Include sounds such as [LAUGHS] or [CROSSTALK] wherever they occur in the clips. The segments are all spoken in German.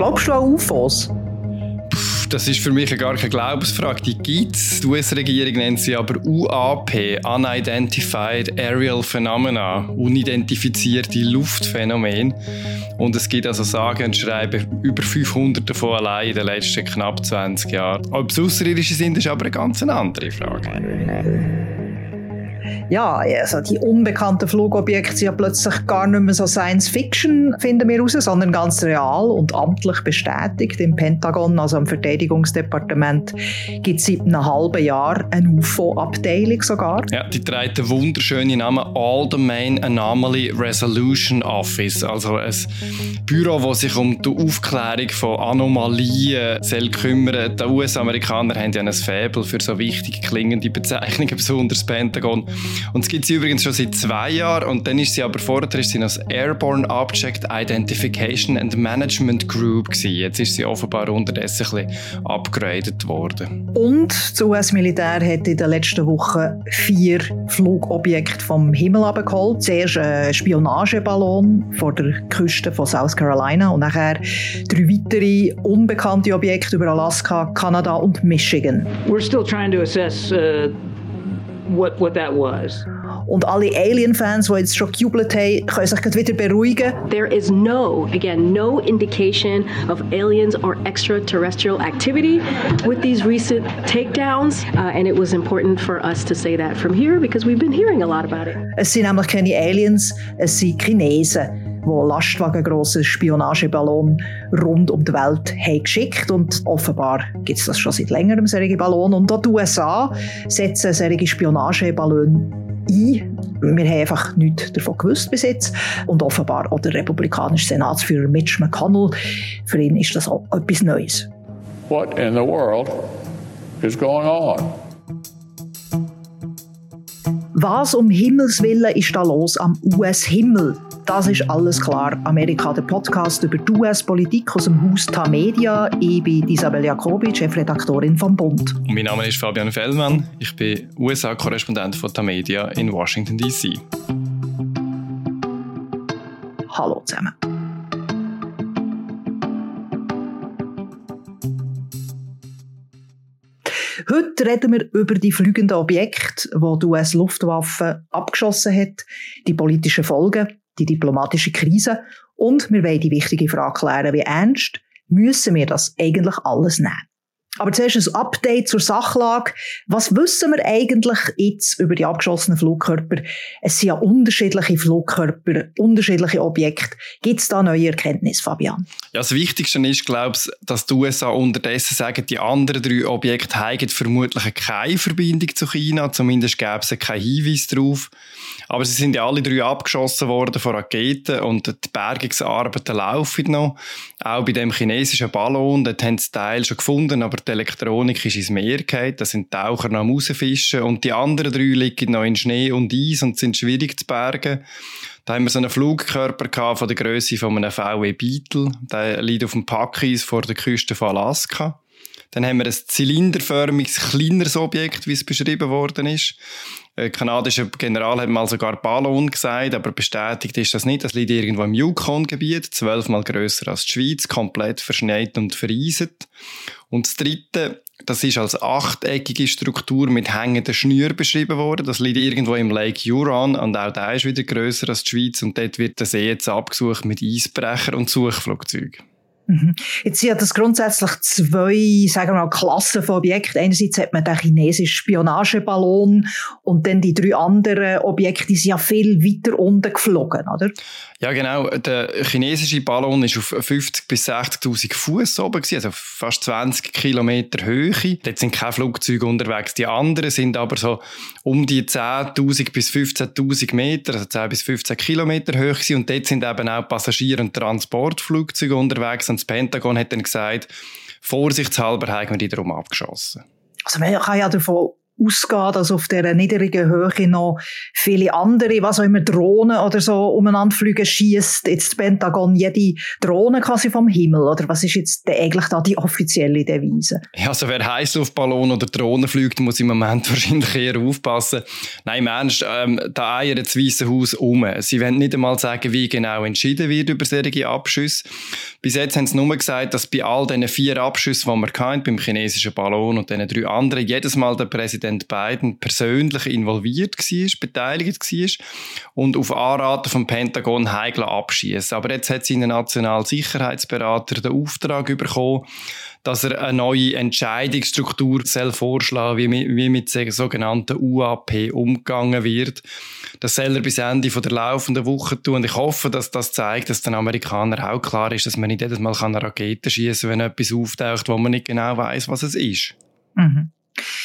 Glaubst du an UFOs? das ist für mich gar keine Glaubensfrage. Die gibt es. Die US-Regierung nennt sie aber UAP, Unidentified Aerial Phenomena, unidentifizierte Luftphänomen. Und es gibt also sagen und schreiben über 500 davon allein in den letzten knapp 20 Jahren. Ob es außerirdische sind, ist aber eine ganz andere Frage ja, also die unbekannten Flugobjekte sind ja plötzlich gar nicht mehr so Science Fiction, finden wir raus, sondern ganz real und amtlich bestätigt. Im Pentagon, also im Verteidigungsdepartement, gibt es seit einem halben Jahr eine UFO-Abteilung sogar. Ja, die trägt den wunderschönen Namen All Domain Anomaly Resolution Office, also ein Büro, das sich um die Aufklärung von Anomalien soll kümmern. Die US-Amerikaner haben ja ein Faible für so wichtig klingende Bezeichnungen, besonders das Pentagon. Und es gibt sie übrigens schon seit zwei Jahren und dann ist sie aber vorher ist sie als Airborne Object Identification and Management Group gewesen. Jetzt ist sie offenbar unterdessen ein bisschen upgraded worden. Und das US-Militär hat in den letzten Wochen vier Flugobjekte vom Himmel abgeholt. Zuerst ein Spionageballon vor der Küste von South Carolina und nachher drei weitere unbekannte Objekte über Alaska, Kanada und Michigan. We're still trying to assess uh what, what that was. Und alle Alien-Fans, die jetzt schon gejubelt haben, können sich wieder beruhigen. There is no, again, no indication of aliens or extraterrestrial activity with these recent takedowns. Uh, and it was important for us to say that from here because we've been hearing a lot about it. Es sind nämlich keine Aliens, es sind Chinesen wo lastwagengroße Spionageballon rund um die Welt haben geschickt und offenbar gibt es das schon seit längerem solche Ballon und auch die USA setzen solche Spionageballone ein. Wir haben einfach nichts davon gewusst bis jetzt. Und offenbar auch der republikanische Senatsführer Mitch McConnell, für ihn ist das auch etwas Neues. What in the world is going on? Was um Himmels Willen ist da los am US-Himmel? Das ist alles klar. Amerika, der Podcast über die US-Politik aus dem Haus Tamedia. Ich bin Isabel Jacobi, Chefredaktorin vom Bund. mein Name ist Fabian Fellmann. Ich bin USA-Korrespondent von Tamedia in Washington, D.C. Hallo zusammen. Heute reden wir über die fliegenden Objekte, die die US-Luftwaffe abgeschossen hat, die politischen Folgen die diplomatische Krise und wir wollen die wichtige Frage klären, wie ernst müssen wir das eigentlich alles nehmen? Aber zuerst ein Update zur Sachlage. Was wissen wir eigentlich jetzt über die abgeschossenen Flugkörper? Es sind ja unterschiedliche Flugkörper, unterschiedliche Objekte. Gibt es da neue Erkenntnisse, Fabian? Ja, das Wichtigste ist, glaube ich, dass die USA unterdessen sagen, die anderen drei Objekte haben vermutlich keine Verbindung zu China. Zumindest gäbe es keinen Hinweis darauf. Aber sie sind ja alle drei abgeschossen worden von Raketen und die Bergungsarbeiten laufen noch. Auch bei dem chinesischen Ballon, dort haben sie Teil schon gefunden, aber die Elektronik ist ins Meer gefallen. Da sind Taucher noch am rausfischen und die anderen drei liegen noch in Schnee und Eis und sind schwierig zu bergen. Da haben wir so einen Flugkörper von der Größe von einem VW Beetle. Der liegt auf dem Packeis vor der Küste von Alaska. Dann haben wir ein zylinderförmiges, kleineres Objekt, wie es beschrieben worden ist. Ein kanadischer General hat mal sogar Ballon gesagt, aber bestätigt ist das nicht. Das liegt irgendwo im Yukon-Gebiet, zwölfmal grösser als die Schweiz, komplett verschneit und vereiset. Und das dritte, das ist als achteckige Struktur mit hängenden Schnüren beschrieben worden. Das liegt irgendwo im Lake Huron und auch der ist wieder grösser als die Schweiz und dort wird der See jetzt abgesucht mit Eisbrecher und Suchflugzeugen. Mhm. Jetzt sind das grundsätzlich zwei, sagen wir mal, Klassen von Objekten. Einerseits hat man den chinesischen Spionageballon und dann die drei anderen Objekte, die sind ja viel weiter unten geflogen, oder? Ja, genau. Der chinesische Ballon ist auf 50.000 bis 60.000 Fuß oben gewesen, also fast 20 Kilometer Höhe. Dort sind keine Flugzeuge unterwegs. Die anderen sind aber so um die 10.000 bis 15.000 Meter, also 10 bis 15 Kilometer hoch. Und dort sind eben auch Passagier- und Transportflugzeuge unterwegs. Und das Pentagon hat dann gesagt, vorsichtshalber haben wir die darum abgeschossen. Also man kann ja davon ausgehen, dass auf dieser niedrigen Höhe noch viele andere, was auch immer, Drohnen oder so umeinander fliegen, schießt jetzt das Pentagon jede Drohne quasi vom Himmel? Oder was ist jetzt eigentlich da die offizielle Devise? Ja, also wer Heißluftballon oder Drohnen fliegt, muss im Moment [LAUGHS] wahrscheinlich eher aufpassen. Nein, Ernst, ähm, da eiert das Weiße Haus um. Sie wollen nicht einmal sagen, wie genau entschieden wird über solche Abschüsse. Bis jetzt haben sie nur gesagt, dass bei all diesen vier Abschüssen, die wir hatten, beim chinesischen Ballon und diesen drei anderen, jedes Mal der Präsident Biden persönlich involviert war, beteiligt war und auf Anraten vom Pentagon heikler abschießen. Aber jetzt hat sein Nationalsicherheitsberater den Auftrag bekommen, dass er eine neue Entscheidungsstruktur soll vorschlagen wie mit, wie mit der sogenannten UAP umgegangen wird. Das soll er bis Ende der laufenden Woche tun. Und ich hoffe, dass das zeigt, dass den Amerikanern auch klar ist, dass man nicht jedes Mal eine Rakete schießen kann, wenn etwas auftaucht, wo man nicht genau weiß, was es ist. Mhm.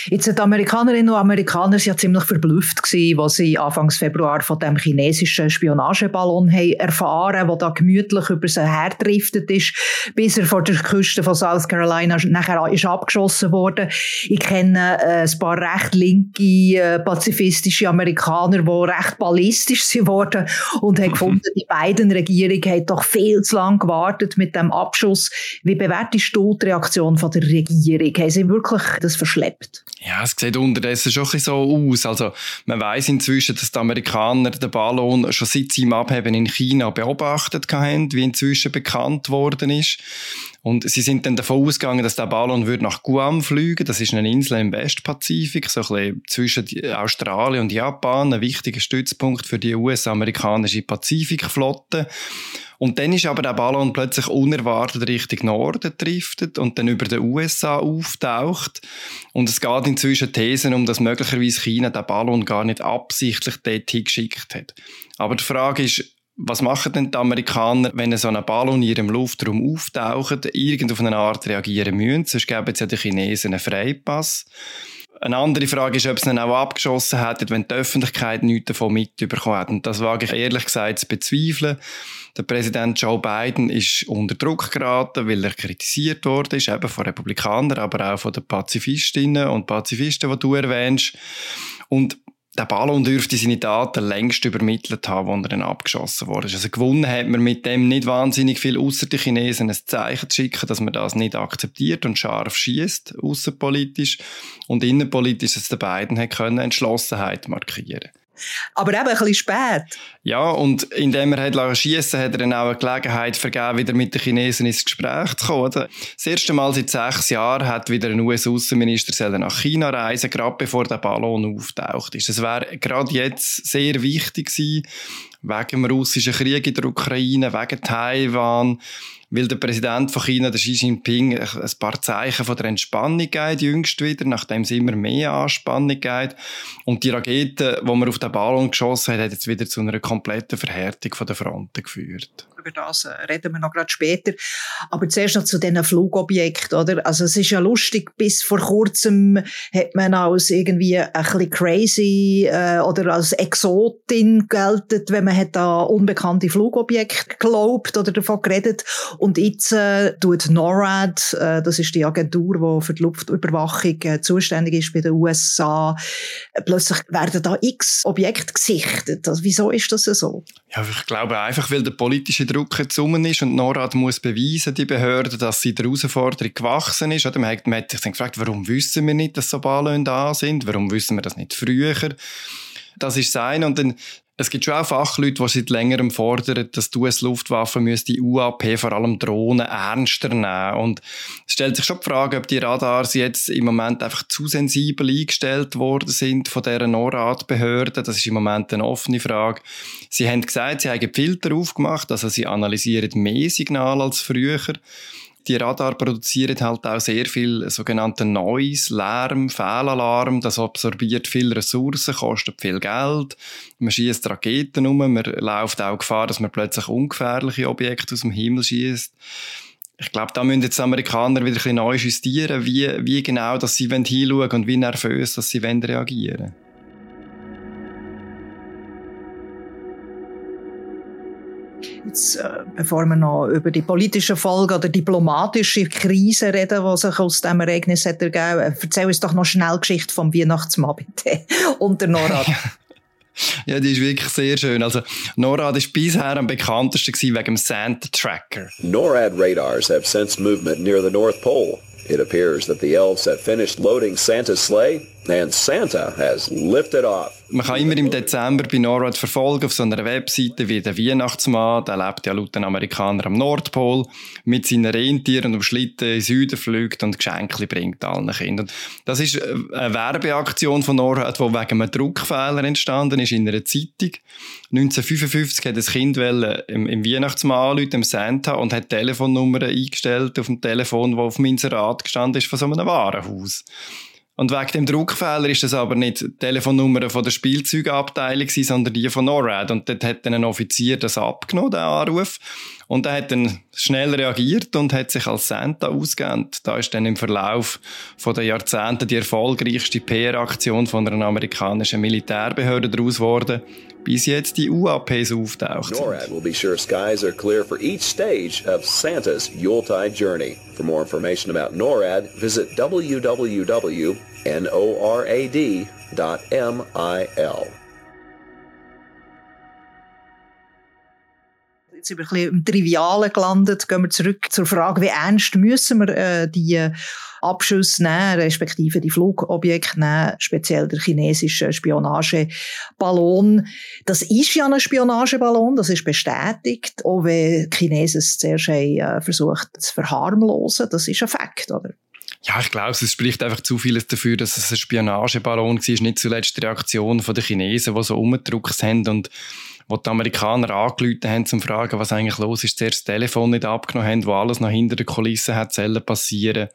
Jetzt die Amerikanerinnen und Amerikaner sind ja ziemlich verblüfft gewesen, als sie Anfangs Februar von dem chinesischen Spionageballon haben erfahren, der da gemütlich über sie herdriftet ist, bis er vor der Küste von South Carolina nachher ist abgeschossen wurde. Ich kenne äh, ein paar recht linke, äh, pazifistische Amerikaner, die recht ballistisch sind worden und haben [LAUGHS] gefunden, die beiden Regierungen haben doch viel zu lange gewartet mit dem Abschuss. Wie bewertest du die Reaktion von der Regierung? Haben sie wirklich das verschleppt? Bleibt. Ja, es sieht unterdessen schon ein so aus. Also, man weiß inzwischen, dass die Amerikaner den Ballon schon seit seinem Abheben in China beobachtet haben, wie inzwischen bekannt worden ist. Und sie sind dann davon ausgegangen, dass der Ballon würde nach Guam fliegen. Das ist eine Insel im Westpazifik, so ein bisschen zwischen Australien und Japan, ein wichtiger Stützpunkt für die US-amerikanische Pazifikflotte. Und dann ist aber der Ballon plötzlich unerwartet Richtung Norden driftet und dann über den USA auftaucht. Und es geht inzwischen Thesen um, dass möglicherweise China den Ballon gar nicht absichtlich dorthin geschickt hat. Aber die Frage ist, was machen denn die Amerikaner, wenn so ein Ballon in ihrem Luftraum auftaucht, irgend auf eine Art reagieren müssen? Sonst geben es ja den Chinesen einen Freipass. Eine andere Frage ist, ob sie ihn auch abgeschossen hätten, wenn die Öffentlichkeit nichts davon mitbekommen hat. Und das wage ich ehrlich gesagt zu bezweifeln. Der Präsident Joe Biden ist unter Druck geraten, weil er kritisiert worden ist, eben von Republikanern, aber auch von den Pazifistinnen und Pazifisten, die du erwähnst. Und der Ballon dürfte seine Daten längst übermittelt haben, als er dann abgeschossen wurde. Also gewonnen hat man mit dem nicht wahnsinnig viel, außer die Chinesen ein Zeichen zu schicken, dass man das nicht akzeptiert und scharf schießt, außenpolitisch und innenpolitisch, dass der Biden hat können Entschlossenheit markieren. Aber eben ein bisschen spät. Ja, und indem er hat schiessen hat er dann auch eine Gelegenheit vergeben, wieder mit den Chinesen ins Gespräch zu kommen. Das erste Mal seit sechs Jahren hat wieder ein US-Außenminister nach China reisen, gerade bevor der Ballon auftaucht ist. Es wäre gerade jetzt sehr wichtig gewesen, wegen dem russischen Krieg in der Ukraine, wegen Taiwan, weil der Präsident von China, der Xi Jinping, ein paar Zeichen von der Entspannung gibt, jüngst wieder, nachdem es immer mehr Anspannung gibt. Und die Rakete, die man auf den Ballon geschossen hat, hat jetzt wieder zu einer kompletten Verhärtung der Fronten geführt über das äh, reden wir noch gerade später. Aber zuerst noch zu diesen Flugobjekten, oder? Also es ist ja lustig, bis vor kurzem hat man als irgendwie ein bisschen crazy äh, oder als Exotin geltet, wenn man hat an unbekannte Flugobjekte geglaubt oder davon geredet. Und jetzt äh, tut NORAD, äh, das ist die Agentur, die für die Luftüberwachung äh, zuständig ist bei den USA, äh, plötzlich werden da x Objekte gesichtet. Also, wieso ist das so? Ja, ich glaube einfach, weil der politische Druck gezwungen ist und NORAD muss beweisen, die Behörde, dass sie der Herausforderung gewachsen ist. Oder man hat, man hat sich gefragt, warum wissen wir nicht, dass so Ballon da sind? Warum wissen wir das nicht früher? Das ist sein und dann es gibt schon auch Fachleute, die seit längerem fordern, dass die US-Luftwaffe die UAP, vor allem Drohnen, ernster nehmen. Und es stellt sich schon die Frage, ob die Radars jetzt im Moment einfach zu sensibel eingestellt worden sind von dieser NORAD-Behörde. Das ist im Moment eine offene Frage. Sie haben gesagt, sie haben Filter aufgemacht, also sie analysieren mehr Signale als früher die Radar produzieren halt auch sehr viel sogenannten Noise, Lärm, Fehlalarm. Das absorbiert viel Ressourcen, kostet viel Geld. Man schießt Raketen um, man läuft auch Gefahr, dass man plötzlich ungefährliche Objekte aus dem Himmel schießt. Ich glaube, da müssen jetzt Amerikaner wieder ein bisschen neu justieren, wie, wie genau dass sie hinschauen und wie nervös dass sie reagieren wollen. Jetzt, äh, bevor wir noch über die politischen Folgen oder diplomatische Krise reden, die sich aus diesem Ereignis hat ergeben, äh, erzähl uns doch noch schnell die Geschichte vom Weihnachtsmann bitte [LAUGHS] und der NORAD. [LAUGHS] Ja, die ist wirklich sehr schön. Also, NORAD ist bisher am bekanntesten wegen dem Santa Tracker. NORAD radars have sensed movement near the North Pole. It appears that the elves have finished loading Santa's sleigh and Santa has lifted off. Man kann immer im Dezember bei NORAD verfolgen auf so einer Webseite wie der Weihnachtsmann, der lebt ja laut den Amerikaner am Nordpol, mit seinen Rentieren und am Schlitten in den Süden fliegt und Geschenke bringt allen Kindern. Das ist eine Werbeaktion von NORAD, die wegen einem Druckfehler entstanden ist in einer Zeitung. 1955 hat ein Kind im, im Weihnachtsmann anrufen, dem Santa, und hat Telefonnummern eingestellt auf dem Telefon, das auf dem Inserat gestanden ist von so einem Warenhaus. Und wegen dem Druckfehler ist das aber nicht die Telefonnummer von der Spielzeugabteilung, sondern die von NORAD. Und dort hat dann ein Offizier das abgenommen, den Anruf. Und er hat dann schnell reagiert und hat sich als Santa ausgegeben. Da ist dann im Verlauf von den Jahrzehnten die erfolgreichste PR-Aktion von einer amerikanischen Militärbehörde daraus geworden, bis jetzt die auftaucht. NORAD will be sure skies are clear for each stage of Santa's Yuletide journey. For more information about NORAD, visit www.norad.mil. jetzt wir ein bisschen im Trivialen gelandet. Gehen wir zurück zur Frage, wie ernst müssen wir äh, die Abschüsse nehmen, respektive die Flugobjekte nehmen, speziell der chinesische Spionageballon. Das ist ja ein Spionageballon, das ist bestätigt, auch wenn die Chinesen es zuerst haben, äh, versucht zu verharmlosen. Das ist ein Fakt, oder? Ja, ich glaube, es spricht einfach zu vieles dafür, dass es ein Spionageballon war. Nicht zuletzt die Reaktion der Chinesen, die so umgedruckt haben und wo die Amerikaner angerufen haben, um zu fragen, was eigentlich los ist, zuerst das Telefon nicht abgenommen haben, wo alles noch hinter der Kulisse hat passieren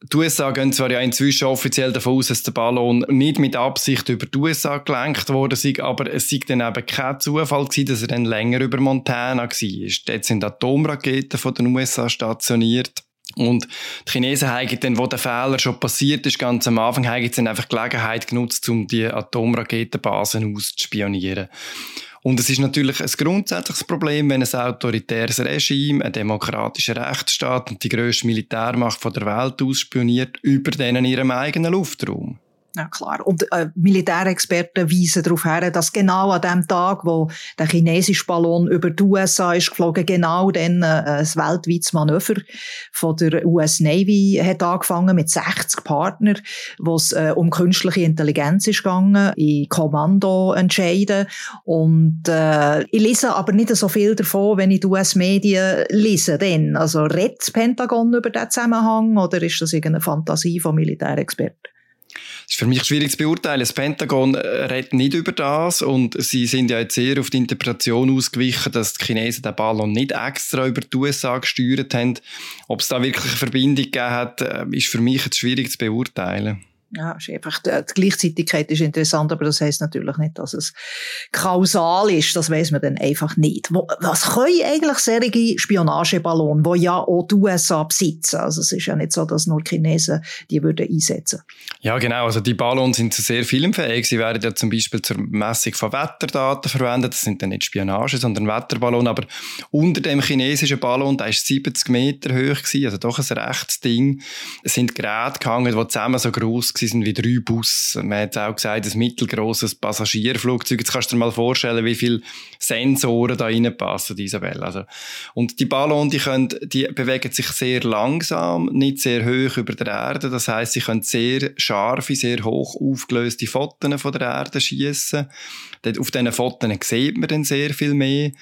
die USA gehen zwar ja inzwischen offiziell davon aus, dass der Ballon nicht mit Absicht über die USA gelenkt worden ist, aber es sei dann eben kein Zufall gewesen, dass er dann länger über Montana war. Dort sind Atomraketen von den USA stationiert. Und die Chinesen haben dann, wo der Fehler schon passiert ist, ganz am Anfang, haben dann einfach Gelegenheit genutzt, um die Atomraketenbasen auszuspionieren. Und es ist natürlich ein grundsätzliches Problem, wenn ein autoritäres Regime, ein demokratischer Rechtsstaat und die grösste Militärmacht der Welt ausspioniert über denen in ihrem eigenen Luftraum. Ja, klar. Und äh, Militärexperten weisen darauf hin, dass genau an dem Tag, wo der chinesische Ballon über die USA ist geflogen, genau dann äh, ein weltweites Manöver von der US Navy hat angefangen mit 60 Partnern, wo es äh, um künstliche Intelligenz ist gegangen, in Kommando entscheiden. Und äh, ich lese aber nicht so viel davon, wenn ich die US-Medien lese. Denn. Also redet das Pentagon über diesen Zusammenhang oder ist das irgendeine Fantasie von Militärexperten? Das ist für mich schwierig zu beurteilen. Das Pentagon äh, redet nicht über das und sie sind ja jetzt sehr auf die Interpretation ausgewichen, dass die Chinesen den Ballon nicht extra über die USA gesteuert haben. Ob es da wirklich eine Verbindung gegeben hat, äh, ist für mich jetzt schwierig zu beurteilen. Ja, ist einfach, die, die Gleichzeitigkeit ist interessant, aber das heißt natürlich nicht, dass es kausal ist. Das weiß man dann einfach nicht. Was können eigentlich solche Spionageballone, die ja auch die USA besitzen? Also es ist ja nicht so, dass nur Chinesen die würden einsetzen. Ja, genau. Also die Ballons sind zu sehr filmfähig. Sie werden ja zum Beispiel zur Messung von Wetterdaten verwendet. Das sind dann nicht Spionage, sondern Wetterballon. Aber unter dem chinesischen Ballon, der ist 70 Meter hoch gewesen, also doch ein rechtes Ding, sind Geräte gehangen, die zusammen so groß sind wie drei Busse. Man hat auch gesagt, ein mittelgroßes Passagierflugzeug. Jetzt kannst du dir mal vorstellen, wie viele Sensoren da reinpassen, Isabel. Also, und die Ballons, die, können, die bewegen sich sehr langsam, nicht sehr hoch über der Erde. Das heißt, sie können sehr scharfe, sehr hoch aufgelöste Fotos von der Erde schießen. Auf diesen Fotos sieht man dann sehr viel mehr.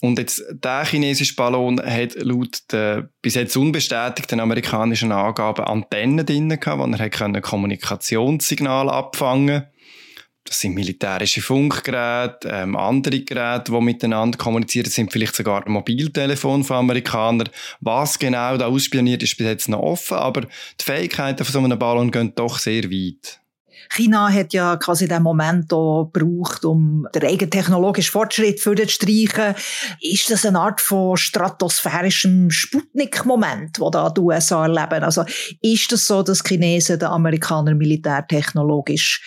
Und jetzt, der chinesische Ballon hat laut den bis jetzt unbestätigten amerikanischen Angaben Antennen drin gehabt, wo er Kommunikationssignale abfangen Das sind militärische Funkgeräte, ähm, andere Geräte, die miteinander kommunizieren, das sind vielleicht sogar Mobiltelefone von Amerikanern. Was genau da ausspioniert, ist bis jetzt noch offen, aber die Fähigkeiten von so einem Ballon gehen doch sehr weit. China hat ja quasi den Moment auch gebraucht, um den eigenen technologischen Fortschritt zu streichen. Ist das eine Art von stratosphärischem Sputnik-Moment, wo da die USA erleben? Also ist das so, dass Chinesen den Amerikanern militärtechnologisch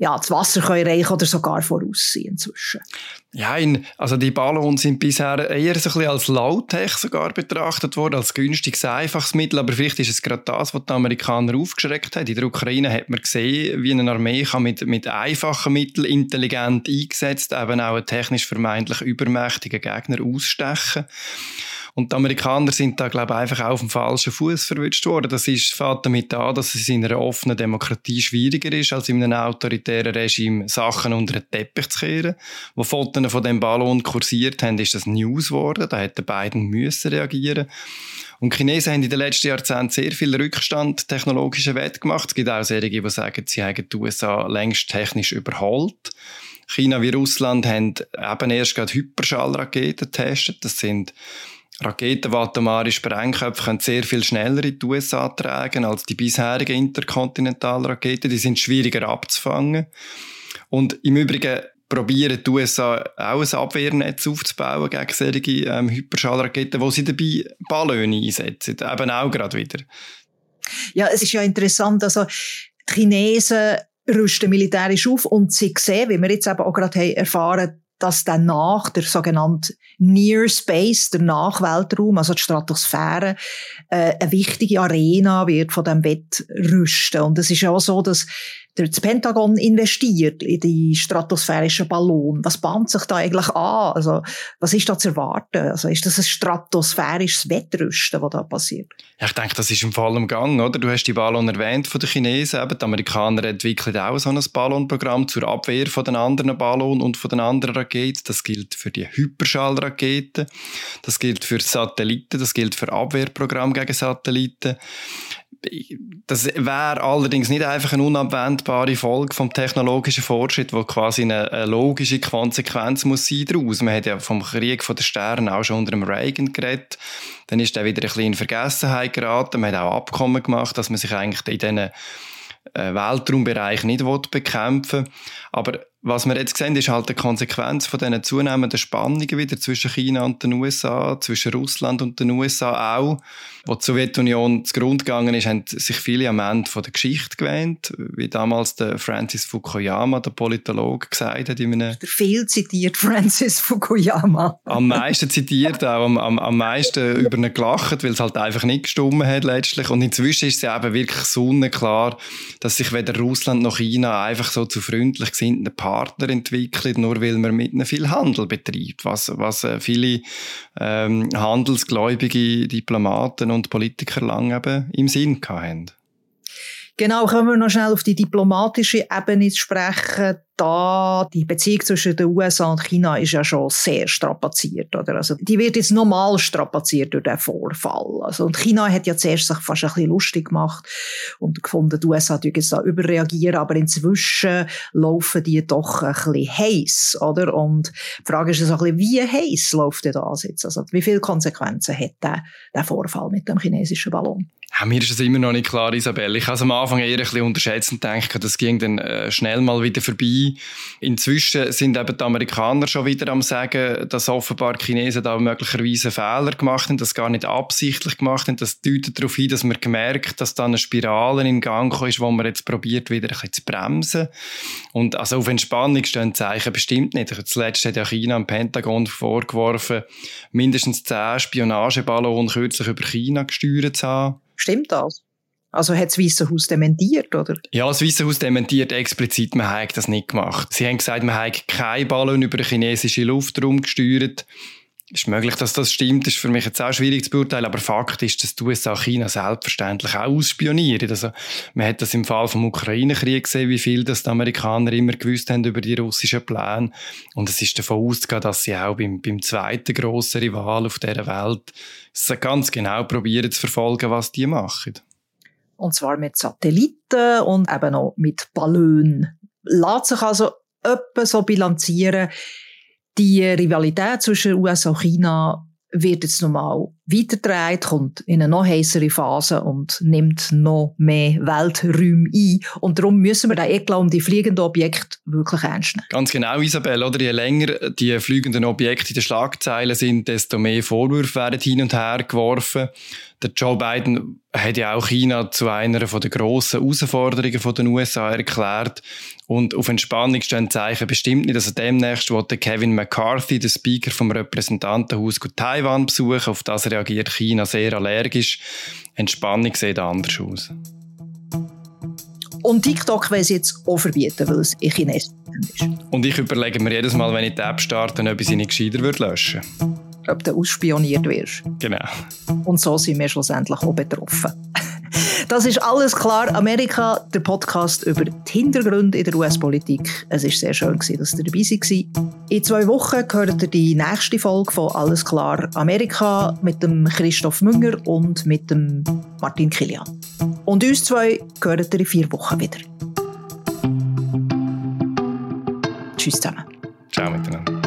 ja, das Wasser können erreichen oder sogar voraussehen inzwischen. Ja, in, also die Ballons sind bisher eher so ein bisschen als Low-Tech sogar betrachtet worden, als günstiges, einfaches Mittel, aber vielleicht ist es gerade das, was die Amerikaner aufgeschreckt haben. In der Ukraine hat man gesehen, wie eine Armee kann mit, mit einfachen Mitteln intelligent eingesetzt eben auch einen technisch vermeintlich übermächtigen Gegner ausstechen. Und die Amerikaner sind da, glaube ich, einfach auf dem falschen Fuß verwünscht worden. Das ist, fängt damit an, dass es in einer offenen Demokratie schwieriger ist, als in einem autoritären Regime Sachen unter den Teppich zu kehren. Wo Fotos von dem Ballon kursiert haben, ist das News geworden. Da hätten beiden müssen reagieren. Und die Chinesen haben in den letzten Jahrzehnten sehr viel Rückstand technologischer Wert gemacht. Es gibt auch solche, die sagen, sie haben die USA längst technisch überholt. China wie Russland haben eben erst gerade Hyperschallraketen getestet. Das sind Raketen, die atomare Sprengköpfe können sehr viel schneller in die USA tragen als die bisherigen Interkontinentalraketen. Die sind schwieriger abzufangen. Und im Übrigen probieren die USA auch ein Abwehrnetz aufzubauen gegen solche ähm, Hyperschallraketen, wo sie dabei Ballone einsetzen. Eben auch gerade wieder. Ja, es ist ja interessant, also die Chinesen rüsten militärisch auf und sie sehen, wie wir jetzt eben auch gerade erfahren dass dann nach der sogenannte Near Space, der Nachweltraum, also die Stratosphäre, äh, eine wichtige Arena wird von dem Wettrüsten. Und es ist ja auch so, dass das Pentagon investiert in die stratosphärischen Ballon. Was bahnt sich da eigentlich an? Also, was ist da zu erwarten? Also, ist das ein stratosphärisches Wettrüsten, was da passiert? Ja, ich denke, das ist im Fall im Gang, oder? Du hast die Ballon erwähnt von den Chinesen. Eben, die Amerikaner entwickeln auch so ein Ballonprogramm zur Abwehr von den anderen Ballonen und von den anderen Raketen. Das gilt für die Hyperschallraketen. Das gilt für Satelliten. Das gilt für Abwehrprogramm gegen Satelliten das wäre allerdings nicht einfach eine unabwendbare Folge vom technologischen Fortschritt, wo quasi eine, eine, logische Konsequenz muss sein daraus. Man hat ja vom Krieg der Sterne auch schon unter dem Reagan geredet. Dann ist er wieder ein bisschen in Vergessenheit geraten. Man hat auch Abkommen gemacht, dass man sich eigentlich in diesen äh, Weltraumbereich nicht bekämpfen will. Aber was wir jetzt sehen, ist halt die Konsequenz von diesen zunehmenden Spannungen wieder zwischen China und den USA, zwischen Russland und den USA auch. Wo die Sowjetunion zugrunde gegangen ist, haben sich viele am Ende von der Geschichte gewähnt, wie damals der Francis Fukuyama, der Politologe, gesagt hat. In einem der viel zitiert Francis Fukuyama. am meisten zitiert, auch am, am, am meisten über ihn gelacht, weil es halt einfach nicht gestummen hat letztlich. Und inzwischen ist es eben wirklich sonnenklar, dass sich weder Russland noch China einfach so zu freundlich gesinnten Partner entwickelt, nur weil man mit ihnen viel Handel betreibt, was, was äh, viele ähm, handelsgläubige Diplomaten und Politiker lange eben im Sinn hatten. Genau, kommen wir noch schnell auf die diplomatische Ebene zu sprechen da die Beziehung zwischen den USA und China ist ja schon sehr strapaziert, oder? Also, die wird jetzt nochmal strapaziert durch den Vorfall. Also, und China hat ja zuerst sich fast ein bisschen lustig gemacht und gefunden, die USA jetzt da überreagieren, aber inzwischen laufen die doch ein bisschen heiß, oder? Und die Frage ist so ein bisschen, wie heiß läuft der da jetzt? Also, wie viele Konsequenzen hat der, der Vorfall mit dem chinesischen Ballon? Ja, mir ist es immer noch nicht klar, Isabel. Ich habe am Anfang eher ein bisschen unterschätzt und denke, das ging dann äh, schnell mal wieder vorbei. Inzwischen sind eben die Amerikaner schon wieder am sagen, dass offenbar die Chinesen da möglicherweise Fehler gemacht haben, das gar nicht absichtlich gemacht haben. Das deutet darauf hin, dass man gemerkt, dass da eine Spirale in Gang ist, wo man jetzt probiert, wieder ein bisschen zu bremsen. Und also auf Entspannung stehen Zeichen bestimmt nicht. Zuletzt hat ja China im Pentagon vorgeworfen, mindestens zehn Spionageballons kürzlich über China gesteuert zu haben. Stimmt das? Also hat das Weiße Haus dementiert, oder? Ja, das Weiße Haus dementiert explizit, man habe das nicht gemacht. Sie haben gesagt, man habe keinen Ballon über den chinesischen Luftraum gesteuert. Ist möglich, dass das stimmt, ist für mich jetzt auch schwierig zu beurteilen, aber Fakt ist, dass die USA China selbstverständlich auch ausspionieren. Also, man hat das im Fall vom Ukraine-Krieg gesehen, wie viel das die Amerikaner immer gewusst haben über die russischen Pläne. Und es ist davon auszugehen, dass sie auch beim, beim zweiten grossen Rival auf dieser Welt ganz genau probieren zu verfolgen, was die machen. Und zwar mit Satelliten und eben auch mit Ballonen. Lässt sich also etwa so bilanzieren, die Rivalität zwischen USA und China wird jetzt nochmal weiterdreht, kommt in eine noch heißere Phase und nimmt noch mehr Welträume ein. Und darum müssen wir den Eklat um die fliegenden Objekte wirklich ernst nehmen. Ganz genau, Isabel. Oder? Je länger die fliegenden Objekte in den Schlagzeilen sind, desto mehr Vorwürfe werden hin und her geworfen. Der Joe Biden hat ja auch China zu einer der grossen Herausforderungen der USA erklärt. Und auf Entspannung stehen Zeichen bestimmt nicht, er demnächst will Kevin McCarthy, der Speaker vom Repräsentantenhaus, Taiwan besuchen. Auf das reagiert China sehr allergisch. Entspannung sieht anders aus. Und TikTok will sie jetzt auch verbieten, weil es in Chinesisch ist. Und ich überlege mir jedes Mal, wenn ich die App starte, ob ich sie nicht gescheiter löschen würde ob du ausspioniert wirst. Genau. Und so sind wir schlussendlich auch betroffen. Das ist alles klar. Amerika, der Podcast über die Hintergründe in der US-Politik. Es war sehr schön, dass ihr dabei seid. In zwei Wochen hört ihr die nächste Folge von Alles klar Amerika mit dem Christoph Münger und mit dem Martin Kilian. Und uns zwei hört ihr in vier Wochen wieder. Tschüss zusammen. Ciao miteinander.